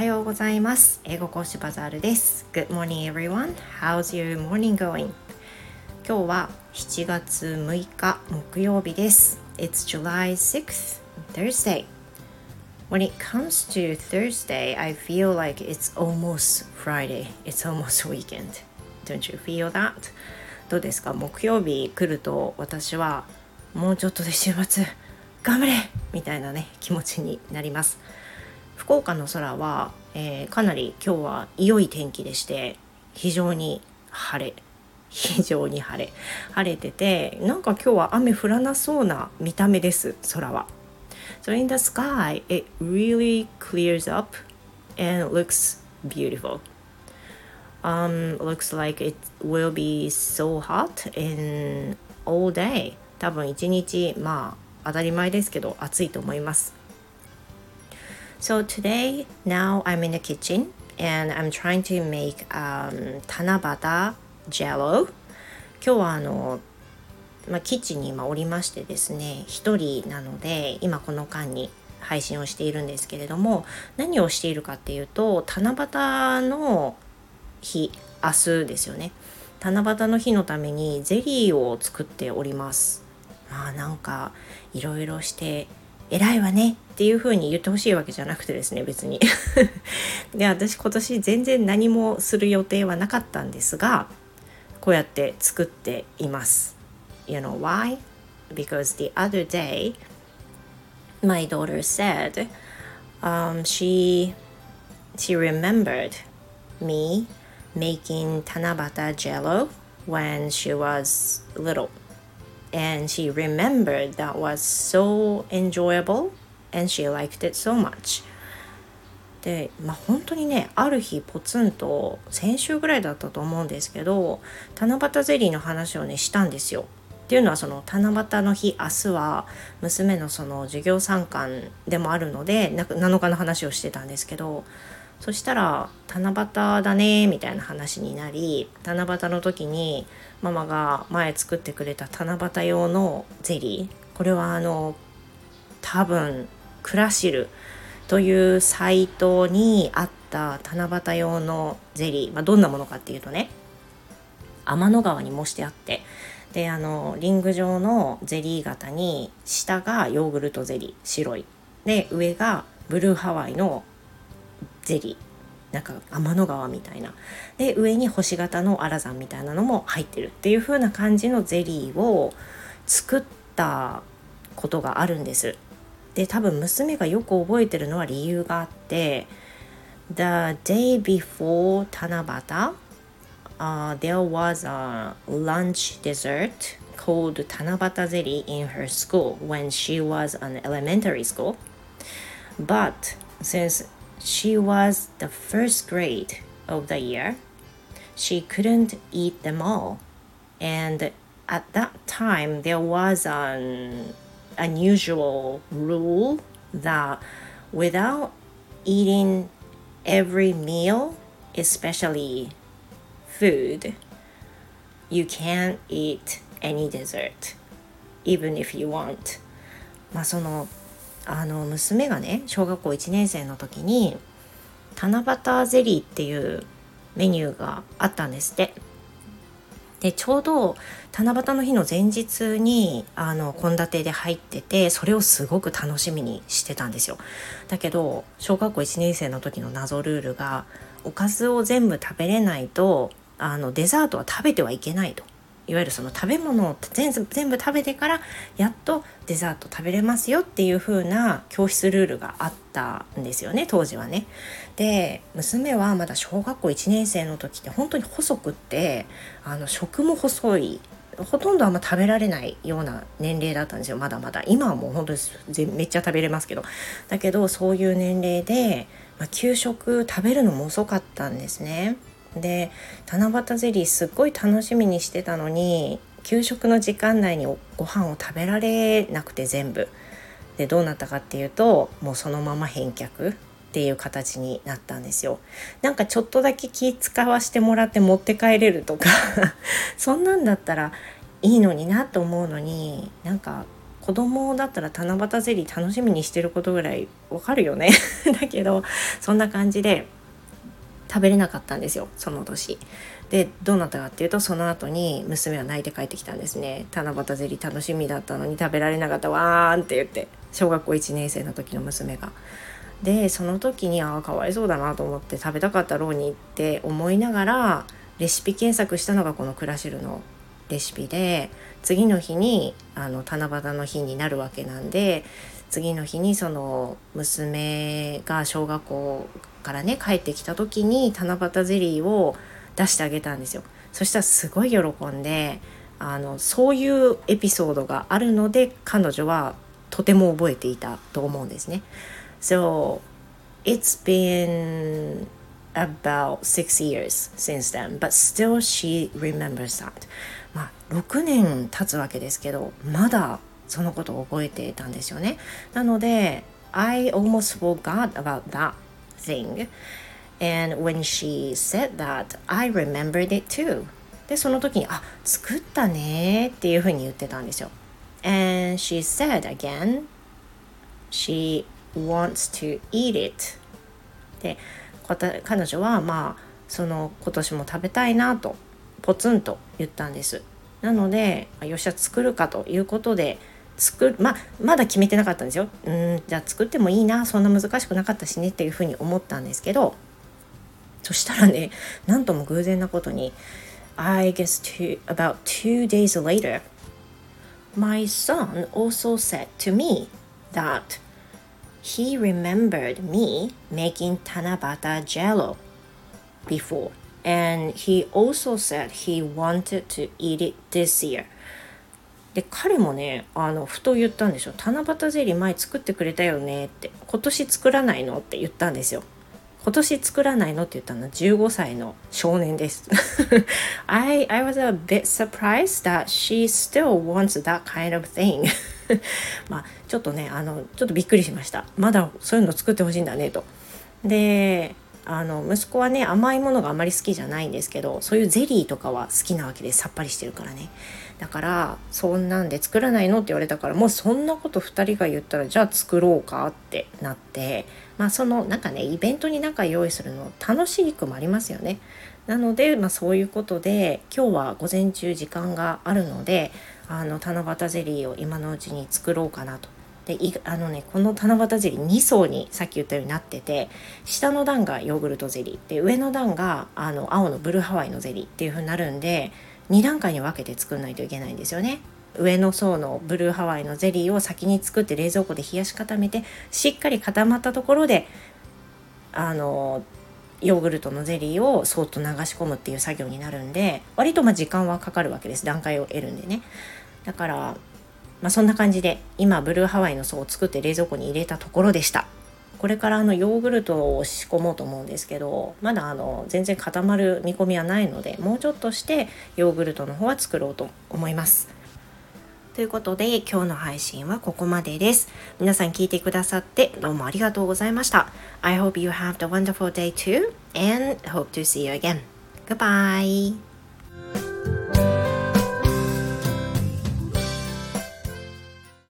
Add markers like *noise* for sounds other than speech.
はようございます英語講師バザールです Good morning everyone How's your morning going? 今日は7月6日木曜日です It's July 6th Thursday When it comes to Thursday I feel like it's almost Friday It's almost weekend Don't you feel that? どうですか木曜日来ると私はもうちょっとで週末頑張れみたいなね気持ちになります福岡の空は、えー、かなり今日は良い天気でして非常に晴れ。非常に晴れ。晴れててなんか今日は雨降らなそうな見た目です空は。So in the sky it really clears up and looks beautiful. Um looks like it will be so hot in all day. 多分一日まあ当たり前ですけど暑いと思います。So today, now I'm in the kitchen and I'm trying to make um, 七夕 jello. 今日はあの、まあ、キッチンに今おりましてですね、一人なので、今この間に配信をしているんですけれども、何をしているかっていうと、七夕の日、明日ですよね。七夕の日のためにゼリーを作っております。まあなんかいろいろして偉いわねっていう風に言ってほしいわけじゃなくてですね別にで私今年全然何もする予定はなかったんですがこうやって作っています You know why? Because the other day my daughter said um, she she remembered me making tanabata jello when she was little and she remembered that was so enjoyable and she liked it so much でまあ本当にねある日ポツンと先週ぐらいだったと思うんですけど七夕ゼリーの話をねしたんですよ。っていうのはその七夕の日明日は娘のその授業参観でもあるので7日の話をしてたんですけどそしたら七夕だねみたいな話になり七夕の時にママが前作ってくれた七夕用のゼリーこれはあの多分クラシルというサイトにあった七夕用のゼリー、まあ、どんなものかっていうとね天の川に模してあってであのリング状のゼリー型に下がヨーグルトゼリー白い。で上がブルーハワイのゼリーなんか天の川みたいなで上に星型のアラザンみたいなのも入ってるっていう風な感じのゼリーを作ったことがあるんですで多分娘がよく覚えてるのは理由があって The day before 七夕 uh, there was a lunch dessert called Tanabata Zeri in her school when she was an elementary school. But since She was the first grade of the year. She couldn't eat them all. And at that time, there was an unusual rule that without eating every meal, especially food, you can't eat any dessert, even if you want. まあその あの娘がね小学校1年生の時に七夕ゼリーっていうメニューがあったんですって。でちょうど七夕の日の前日にあの献立で入っててそれをすごく楽しみにしてたんですよ。だけど小学校1年生の時の謎ルールがおかずを全部食べれないとあのデザートは食べてはいけないと。いわゆるその食べ物を全部食べてからやっとデザート食べれますよっていう風な教室ルールがあったんですよね当時はね。で娘はまだ小学校1年生の時って本当に細くってあの食も細いほとんどあんま食べられないような年齢だったんですよ。まだまだ。今はもう本当にめっちゃ食べれますけど。だけどそういう年齢で、まあ、給食食べるのも遅かったんですね。で七夕ゼリーすっごい楽しみにしてたのに給食の時間内にご飯を食べられなくて全部。でどうなったかっていうともうそのまま返却っていう形になったんですよ。なんかちょっとだけ気使わしてもらって持って帰れるとか *laughs* そんなんだったらいいのになと思うのになんか子供だったら七夕ゼリー楽しみにしてることぐらいわかるよね。*laughs* だけどそんな感じで食べれなかったんですよその年。でどうなったかっていうとその後に娘は泣いて帰ってきたんですね七夕ゼリー楽しみだったのに食べられなかったわーんって言って小学校1年生の時の娘が。でその時にああかわいそうだなと思って食べたかったろうにって思いながらレシピ検索したのがこのクラシルのレシピで次の日にあの七夕の日になるわけなんで次の日にその娘が小学校からね帰ってきた時に七夕ゼリーを出してあげたんですよ。そしたらすごい喜んであのそういうエピソードがあるので彼女はとても覚えていたと思うんですね。So it's been about six years since then, but still she remembers that. まあ6年経つわけですけどまだそのことを覚えていたんですよね。なので I almost forgot about that then で、その時に、あ、作ったねっていうふうに言ってたんですよ。And she said again, she wants to eat it. で、彼女は、まあ、その今年も食べたいなと、ポツンと言ったんです。なので、よっしゃ、作るかということで、作るままだ決めてなかったんですよ。うんじゃあ作ってもいいなそんな難しくなかったしねっていうふうに思ったんですけどそしたらねなんとも偶然なことに I guess two, about two days later my son also said to me that he remembered me making tanabata jello before and he also said he wanted to eat it this year で彼もねあのふと言ったんでしょ七夕ゼリー前作ってくれたよねって今年作らないの？って言ったんですよ今年作らないの？って言ったのは15歳の少年です。*laughs* I, I was a bit surprised that she still wants that kind of thing. *laughs* まあちょっとねあのちょっとびっくりしました。まだそういうの作ってほしいんだねと。であの息子はね甘いものがあまり好きじゃないんですけどそういうゼリーとかは好きなわけでさっぱりしてるからねだからそんなんで作らないのって言われたからもうそんなこと2人が言ったらじゃあ作ろうかってなってまあそのなんかねイベントになんか用意するの楽しいくもありますよね。なので、まあ、そういうことで今日は午前中時間があるのであの七夕ゼリーを今のうちに作ろうかなとであのねこの七夕ゼリー2層にさっき言ったようになってて下の段がヨーグルトゼリーで上の段があの青のブルーハワイのゼリーっていう風になるんで2段階に分けて作んないといけないんですよね。上の層のブルーハワイのゼリーを先に作って冷蔵庫で冷やし固めてしっかり固まったところであのヨーグルトのゼリーをそっと流し込むっていう作業になるんで割とま時間はかかるわけです段階を得るんでねだからまあ、そんな感じで今ブルーハワイの層を作って冷蔵庫に入れたところでした。これからあのヨーグルトを仕込もうと思うんですけどまだあの全然固まる見込みはないのでもうちょっとしてヨーグルトの方は作ろうと思います。ということで今日の配信はここまでです。皆さん聞いてくださってどうもありがとうございました。I hope you have a wonderful day too and hope to see you again. Goodbye.